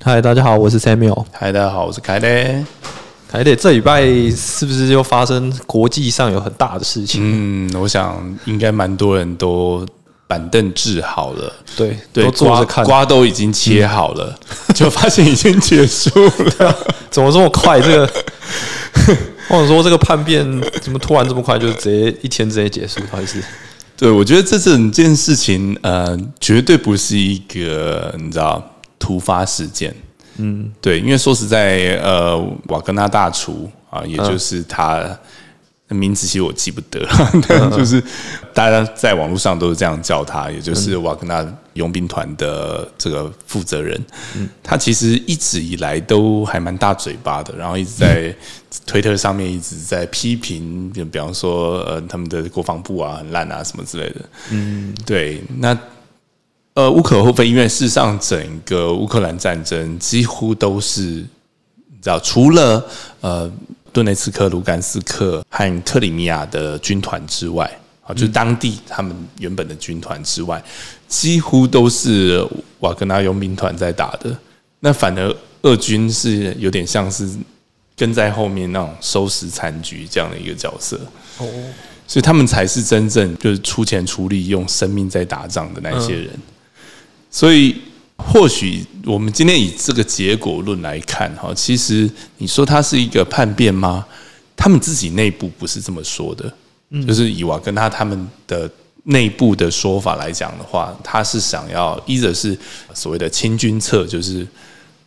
嗨，大家好，我是 Samuel。嗨，大家好，我是凯雷。凯雷，这礼拜是不是又发生国际上有很大的事情？嗯，我想应该蛮多人都板凳治好了，对对，都坐着看，瓜都已经切好了，就发现已经结束了。怎么这么快？这个，或者说这个叛变怎么突然这么快，就直接一天之内结束？不好意思。对，我觉得这整件事情，呃，绝对不是一个你知道突发事件。嗯，对，因为说实在，呃，瓦格纳大厨啊，也就是他名字，其实我记不得，但就是大家在网络上都是这样叫他，也就是瓦格纳佣兵团的这个负责人。嗯，他其实一直以来都还蛮大嘴巴的，然后一直在推特上面一直在批评，就比方说，呃，他们的国防部啊很烂啊什么之类的。嗯，对，那。呃，无可厚非，因为事实上，整个乌克兰战争几乎都是你知道，除了呃顿内茨克、卢甘斯克和克里米亚的军团之外，啊，就是当地他们原本的军团之外，几乎都是瓦格纳佣兵团在打的。那反而俄军是有点像是跟在后面那种收拾残局这样的一个角色。哦，所以他们才是真正就是出钱出力、用生命在打仗的那些人。所以，或许我们今天以这个结果论来看，哈，其实你说它是一个叛变吗？他们自己内部不是这么说的，嗯就是以瓦跟他他们的内部的说法来讲的话，他是想要，一者是所谓的清君侧，就是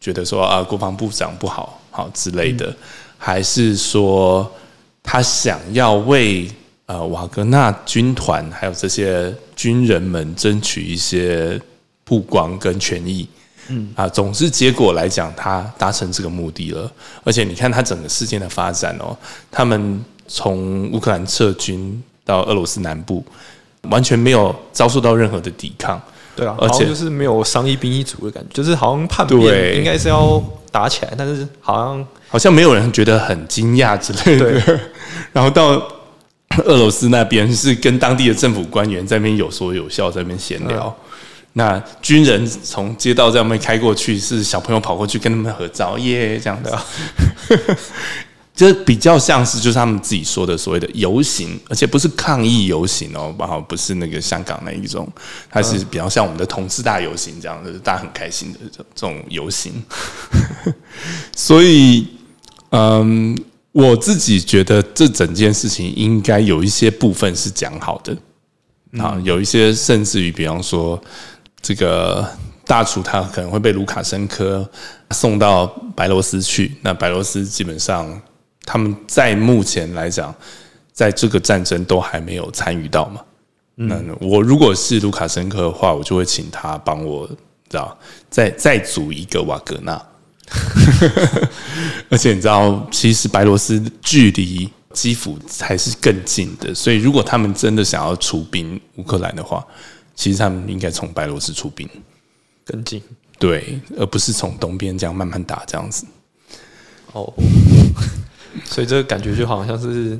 觉得说啊，国防部长不好，好之类的，还是说他想要为呃瓦格纳军团还有这些军人们争取一些。曝光跟权益，嗯啊，总之结果来讲，他达成这个目的了。而且你看他整个事件的发展哦，他们从乌克兰撤军到俄罗斯南部，完全没有遭受到任何的抵抗，对啊，而且就是没有伤一兵一卒的感觉，就是好像叛变应该是要打起来，但是好像好像没有人觉得很惊讶之类的。然后到俄罗斯那边是跟当地的政府官员在那边有说有笑，在那边闲聊。那军人从街道这样面开过去，是小朋友跑过去跟他们合照，耶，这样的，就比较像是就是他们自己说的所谓的游行，而且不是抗议游行哦，然后不是那个香港那一种，它是比较像我们的同志大游行这样的，大家很开心的这这种游行。所以，嗯，我自己觉得这整件事情应该有一些部分是讲好的啊，有一些甚至于，比方说。这个大厨他可能会被卢卡申科送到白罗斯去。那白罗斯基本上他们在目前来讲，在这个战争都还没有参与到嘛。那我如果是卢卡申科的话，我就会请他帮我，知道再再组一个瓦格纳。而且你知道，其实白罗斯距离基辅还是更近的，所以如果他们真的想要出兵乌克兰的话。其实他们应该从白罗斯出兵跟进，对，而不是从东边这样慢慢打这样子。哦，所以这个感觉就好像是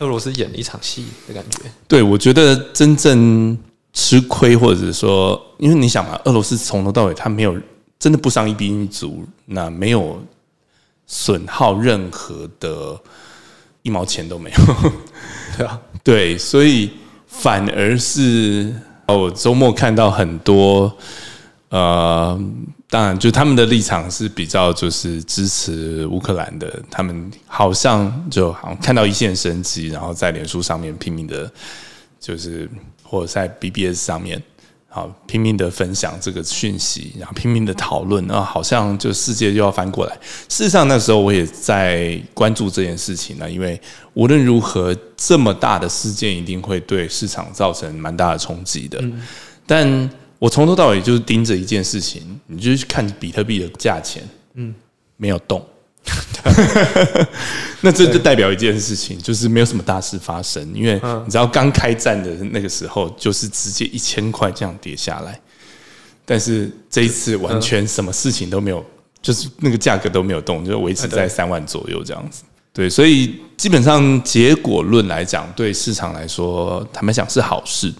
俄罗斯演了一场戏的感觉。对，我觉得真正吃亏，或者说，因为你想嘛，俄罗斯从头到尾他没有真的不伤一兵一卒，那没有损耗任何的一毛钱都没有。对啊，对，所以反而是。哦我周末看到很多，呃，当然，就他们的立场是比较就是支持乌克兰的，他们好像就好像看到一线生机，然后在脸书上面拼命的，就是或者在 BBS 上面。好，拼命的分享这个讯息，然后拼命的讨论，啊，好像就世界就要翻过来。事实上，那时候我也在关注这件事情呢，因为无论如何，这么大的事件一定会对市场造成蛮大的冲击的。但我从头到尾就是盯着一件事情，你就去看比特币的价钱，嗯，没有动。那这就代表一件事情，就是没有什么大事发生。因为你知道，刚开战的那个时候，就是直接一千块这样跌下来。但是这一次完全什么事情都没有，就是那个价格都没有动，就维持在三万左右这样子。对，所以基本上结果论来讲，对市场来说，坦白讲是好事，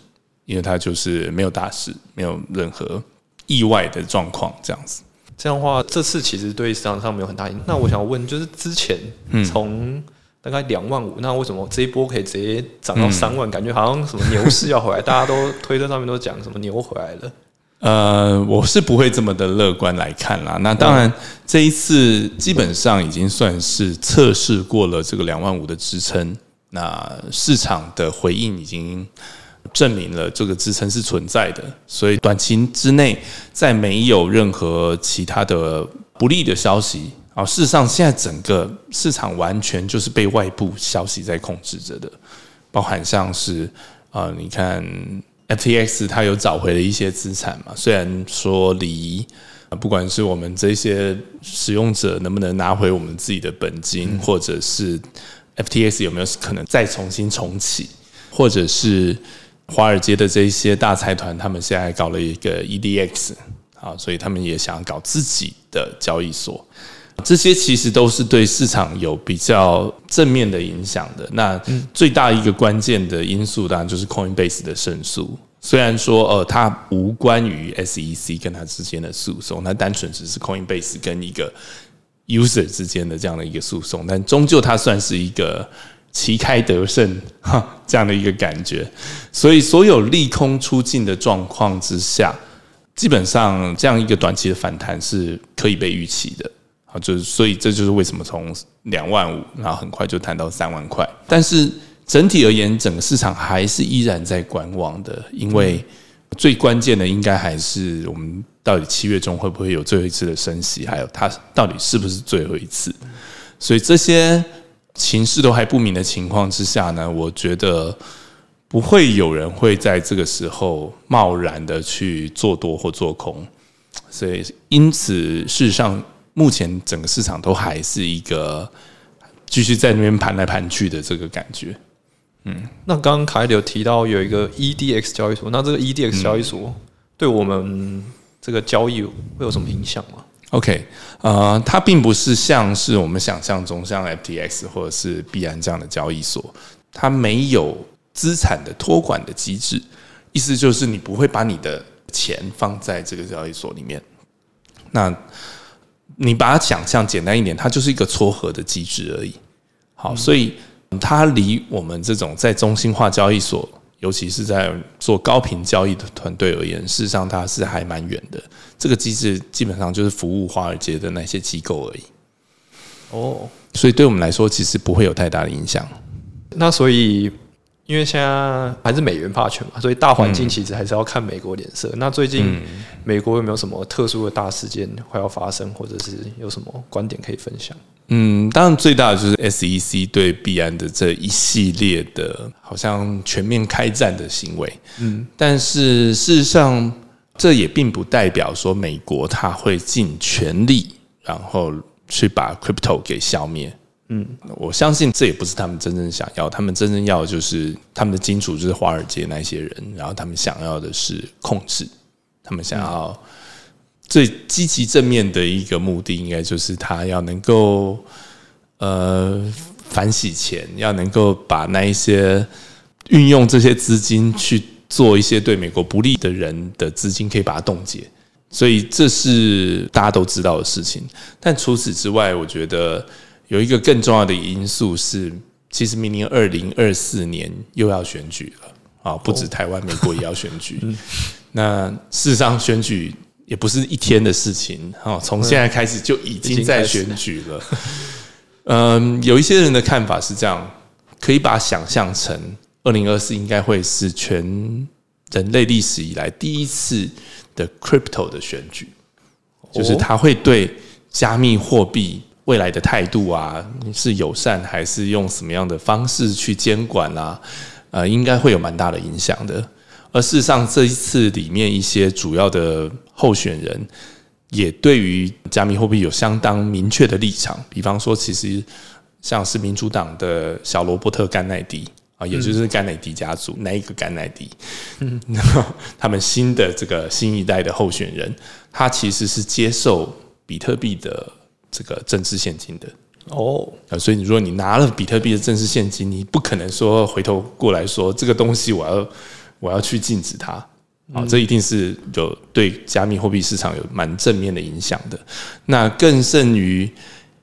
因为它就是没有大事，没有任何意外的状况这样子。这样的话，这次其实对市场上没有很大影响。那我想问，就是之前从大概两万五，那为什么这一波可以直接涨到三万？感觉好像什么牛市要回来，大家都推特上面都讲什么牛回来了。呃，我是不会这么的乐观来看啦。那当然，这一次基本上已经算是测试过了这个两万五的支撑。那市场的回应已经证明了这个支撑是存在的，所以短期之内，在没有任何其他的不利的消息啊，事实上现在整个市场完全就是被外部消息在控制着的，包含像是啊，你看。FTX 它有找回了一些资产嘛？虽然说离不管是我们这些使用者能不能拿回我们自己的本金，或者是 FTX 有没有可能再重新重启，或者是华尔街的这些大财团，他们现在搞了一个 EDX 啊，所以他们也想搞自己的交易所。这些其实都是对市场有比较正面的影响的。那最大一个关键的因素，当然就是 Coinbase 的胜诉。虽然说，呃，它无关于 SEC 跟它之间的诉讼，它单纯只是 Coinbase 跟一个 user 之间的这样的一个诉讼，但终究它算是一个旗开得胜 哈这样的一个感觉。所以，所有利空出尽的状况之下，基本上这样一个短期的反弹是可以被预期的。啊，就是所以这就是为什么从两万五，然后很快就谈到三万块。但是整体而言，整个市场还是依然在观望的，因为最关键的应该还是我们到底七月中会不会有最后一次的升息，还有它到底是不是最后一次。所以这些情势都还不明的情况之下呢，我觉得不会有人会在这个时候贸然的去做多或做空。所以因此，事实上。目前整个市场都还是一个继续在那边盘来盘去的这个感觉。嗯，那刚刚凯里有提到有一个 EDX 交易所，那这个 EDX 交易所对我们这个交易会有什么影响吗？OK，呃，它并不是像是我们想象中像 FTX 或者是币安这样的交易所，它没有资产的托管的机制，意思就是你不会把你的钱放在这个交易所里面。那你把它想象简单一点，它就是一个撮合的机制而已。好，所以它离我们这种在中心化交易所，尤其是在做高频交易的团队而言，事实上它是还蛮远的。这个机制基本上就是服务华尔街的那些机构而已。哦，所以对我们来说，其实不会有太大的影响。那所以。因为现在还是美元霸权嘛，所以大环境其实还是要看美国脸色。那最近美国有没有什么特殊的大事件快要发生，或者是有什么观点可以分享？嗯，当然最大的就是 SEC 对币安的这一系列的，好像全面开战的行为。嗯，但是事实上，这也并不代表说美国他会尽全力，然后去把 crypto 给消灭。嗯，我相信这也不是他们真正想要，他们真正要的就是他们的金主就是华尔街那些人，然后他们想要的是控制，他们想要最积极正面的一个目的，应该就是他要能够呃反洗钱，要能够把那一些运用这些资金去做一些对美国不利的人的资金，可以把它冻结，所以这是大家都知道的事情。但除此之外，我觉得。有一个更重要的因素是，其实明年二零二四年又要选举了啊！不止台湾，美国也要选举。那事实上，选举也不是一天的事情啊，从现在开始就已经在选举了。嗯，有一些人的看法是这样，可以把想象成二零二四应该会是全人类历史以来第一次的 crypto 的选举，就是他会对加密货币。未来的态度啊，是友善还是用什么样的方式去监管啊？呃，应该会有蛮大的影响的。而事实上，这一次里面一些主要的候选人也对于加密货币有相当明确的立场。比方说，其实像是民主党的小罗伯特·甘乃迪啊，也就是甘乃迪家族那一个甘乃迪，嗯，他们新的这个新一代的候选人，他其实是接受比特币的。这个政治现金的。哦，啊，所以你如果你拿了比特币的政治现金，你不可能说回头过来说这个东西我要我要去禁止它，啊，这一定是有对加密货币市场有蛮正面的影响的。那更甚于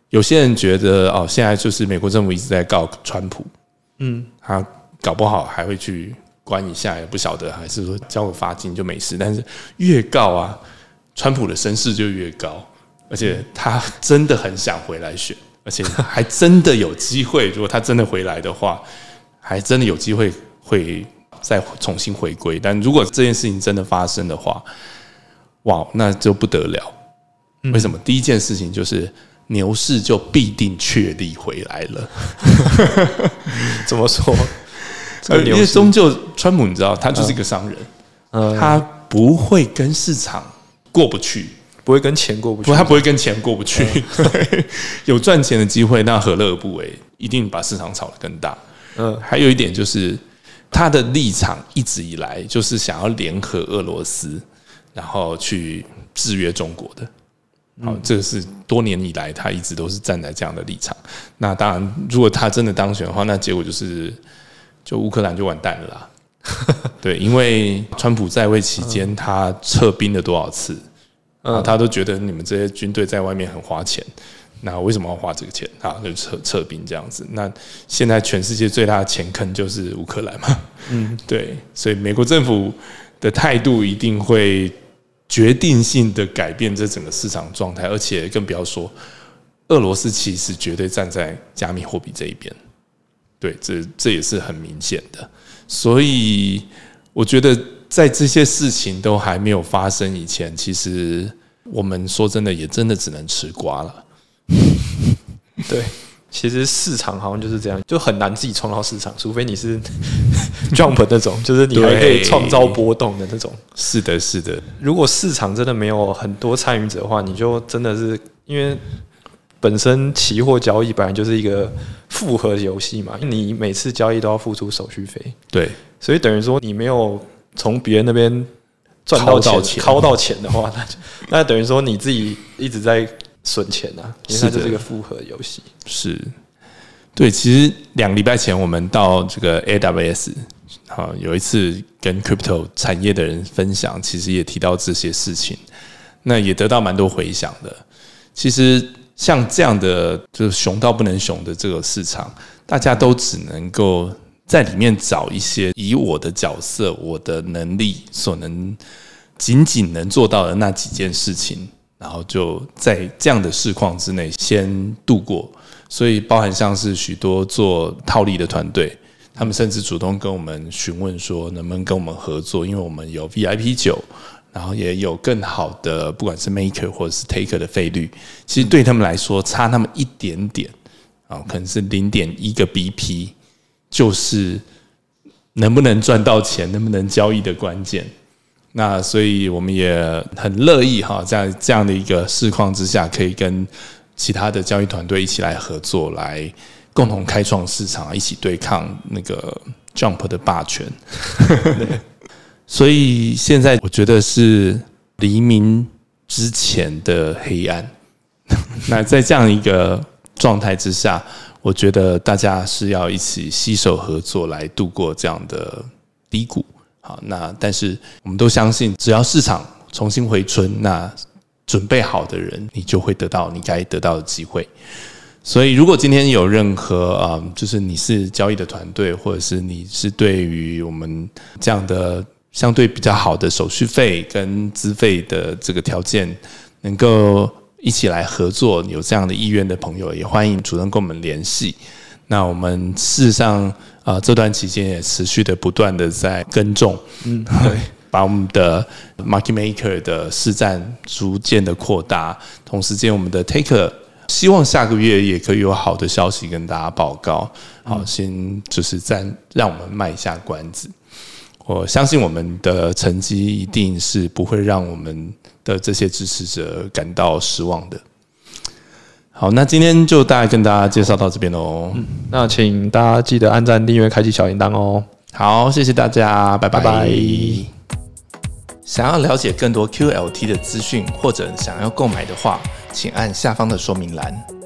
有些人觉得哦，现在就是美国政府一直在告川普，嗯，他搞不好还会去关一下，也不晓得，还是说交个罚金就没事。但是越告啊，川普的声势就越高，而且他真的很想回来选，而且还真的有机会。如果他真的回来的话，还真的有机会会。再重新回归，但如果这件事情真的发生的话，哇，那就不得了。为什么？第一件事情就是牛市就必定确立回来了。怎么说？因为终究川普，你知道，他就是一个商人，他不会跟市场过不去，不会跟钱过不去，他不会跟钱过不去。有赚钱的机会，那何乐而不为？一定把市场炒得更大。嗯，还有一点就是。他的立场一直以来就是想要联合俄罗斯，然后去制约中国的。好，这个是多年以来他一直都是站在这样的立场。那当然，如果他真的当选的话，那结果就是就乌克兰就完蛋了啦。对，因为川普在位期间，他撤兵了多少次啊？他都觉得你们这些军队在外面很花钱。那为什么要花这个钱啊？就撤撤兵这样子。那现在全世界最大的钱坑就是乌克兰嘛。嗯，对，所以美国政府的态度一定会决定性的改变这整个市场状态，而且更不要说俄罗斯其实绝对站在加密货币这一边。对，这这也是很明显的。所以我觉得在这些事情都还没有发生以前，其实我们说真的也真的只能吃瓜了。对，其实市场好像就是这样，就很难自己创造市场，除非你是 jump 那种，就是你还可以创造波动的那种。是的，是的。如果市场真的没有很多参与者的话，你就真的是因为本身期货交易本来就是一个复合游戏嘛，你每次交易都要付出手续费。对，所以等于说你没有从别人那边赚到钱、掏到钱的话，那 那等于说你自己一直在。损钱啊，因为它就是一个复合游戏。是，对，其实两个礼拜前我们到这个 AWS，好有一次跟 Crypto 产业的人分享，其实也提到这些事情，那也得到蛮多回响的。其实像这样的就是熊到不能熊的这个市场，大家都只能够在里面找一些以我的角色、我的能力所能仅仅能做到的那几件事情。然后就在这样的市况之内先度过，所以包含像是许多做套利的团队，他们甚至主动跟我们询问说，能不能跟我们合作，因为我们有 VIP 九，然后也有更好的不管是 maker 或者是 taker 的费率，其实对他们来说差那么一点点啊，可能是零点一个 BP，就是能不能赚到钱，能不能交易的关键。那所以我们也很乐意哈，在这样的一个市况之下，可以跟其他的交易团队一起来合作，来共同开创市场，一起对抗那个 Jump 的霸权。所以现在我觉得是黎明之前的黑暗。那在这样一个状态之下，我觉得大家是要一起携手合作来度过这样的低谷。好，那但是我们都相信，只要市场重新回春，那准备好的人，你就会得到你该得到的机会。所以，如果今天有任何啊，就是你是交易的团队，或者是你是对于我们这样的相对比较好的手续费跟资费的这个条件，能够一起来合作，有这样的意愿的朋友，也欢迎主动跟我们联系。那我们事实上。啊，这段期间也持续的不断的在耕种，嗯，对，把我们的 market maker 的市占逐渐的扩大，同时间我们的 taker 希望下个月也可以有好的消息跟大家报告。好，先就是暂让我们卖一下关子。我相信我们的成绩一定是不会让我们的这些支持者感到失望的。好，那今天就大概跟大家介绍到这边喽。那请大家记得按赞、订阅、开启小铃铛哦。好，谢谢大家，拜拜。想要了解更多 QLT 的资讯，或者想要购买的话，请按下方的说明栏。